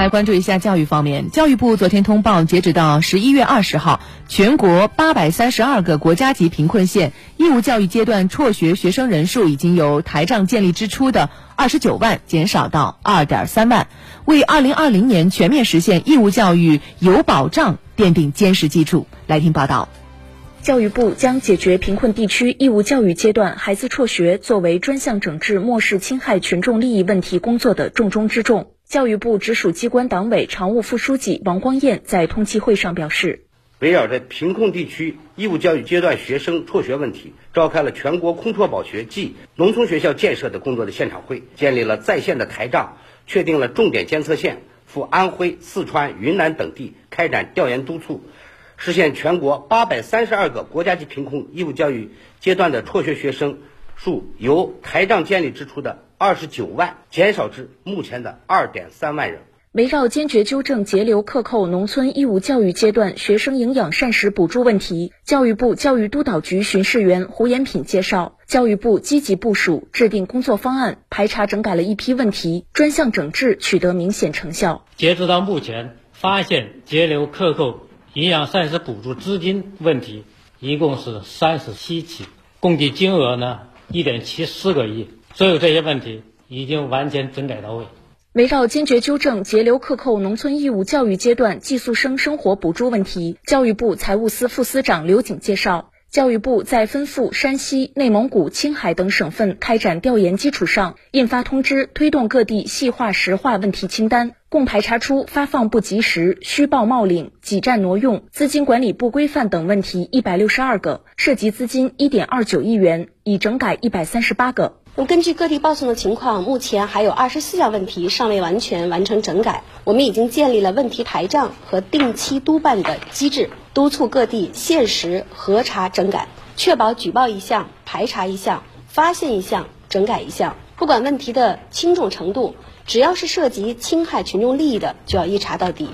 来关注一下教育方面，教育部昨天通报，截止到十一月二十号，全国八百三十二个国家级贫困县义务教育阶段辍学学生人数已经由台账建立之初的二十九万减少到二点三万，为二零二零年全面实现义务教育有保障奠定坚实基础。来听报道。教育部将解决贫困地区义务教育阶段孩子辍学作为专项整治漠视侵害群众利益问题工作的重中之重。教育部直属机关党委常务副书记王光彦在通气会上表示，围绕着贫困地区义务教育阶段学生辍学问题，召开了全国空辍保学暨农村学校建设的工作的现场会，建立了在线的台账，确定了重点监测线，赴安徽、四川、云南等地开展调研督促，实现全国八百三十二个国家级贫困义务教育阶段的辍学学生数由台账建立支出的。二十九万减少至目前的二点三万人。围绕坚决纠正节流克扣农村义务教育阶段学生营养膳食补助问题，教育部教育督导局巡视员胡延品介绍，教育部积极部署，制定工作方案，排查整改了一批问题，专项整治取得明显成效。截止到目前，发现节流克扣营养膳食补助资金问题一共是三十七起，共计金额呢一点七四个亿。所有这些问题已经完全整改到位。围绕坚决纠正节流克扣农村义务教育阶段寄宿生生活补助问题，教育部财务司副司长刘景介绍，教育部在吩咐山西、内蒙古、青海等省份开展调研基础上，印发通知，推动各地细化实化问题清单，共排查出发放不及时、虚报冒领、挤占挪用、资金管理不规范等问题一百六十二个，涉及资金一点二九亿元，已整改一百三十八个。那么根据各地报送的情况，目前还有二十四项问题尚未完全完成整改。我们已经建立了问题台账和定期督办的机制，督促各地限时核查整改，确保举报一项排查一项，发现一项整改一项。不管问题的轻重程度，只要是涉及侵害群众利益的，就要一查到底。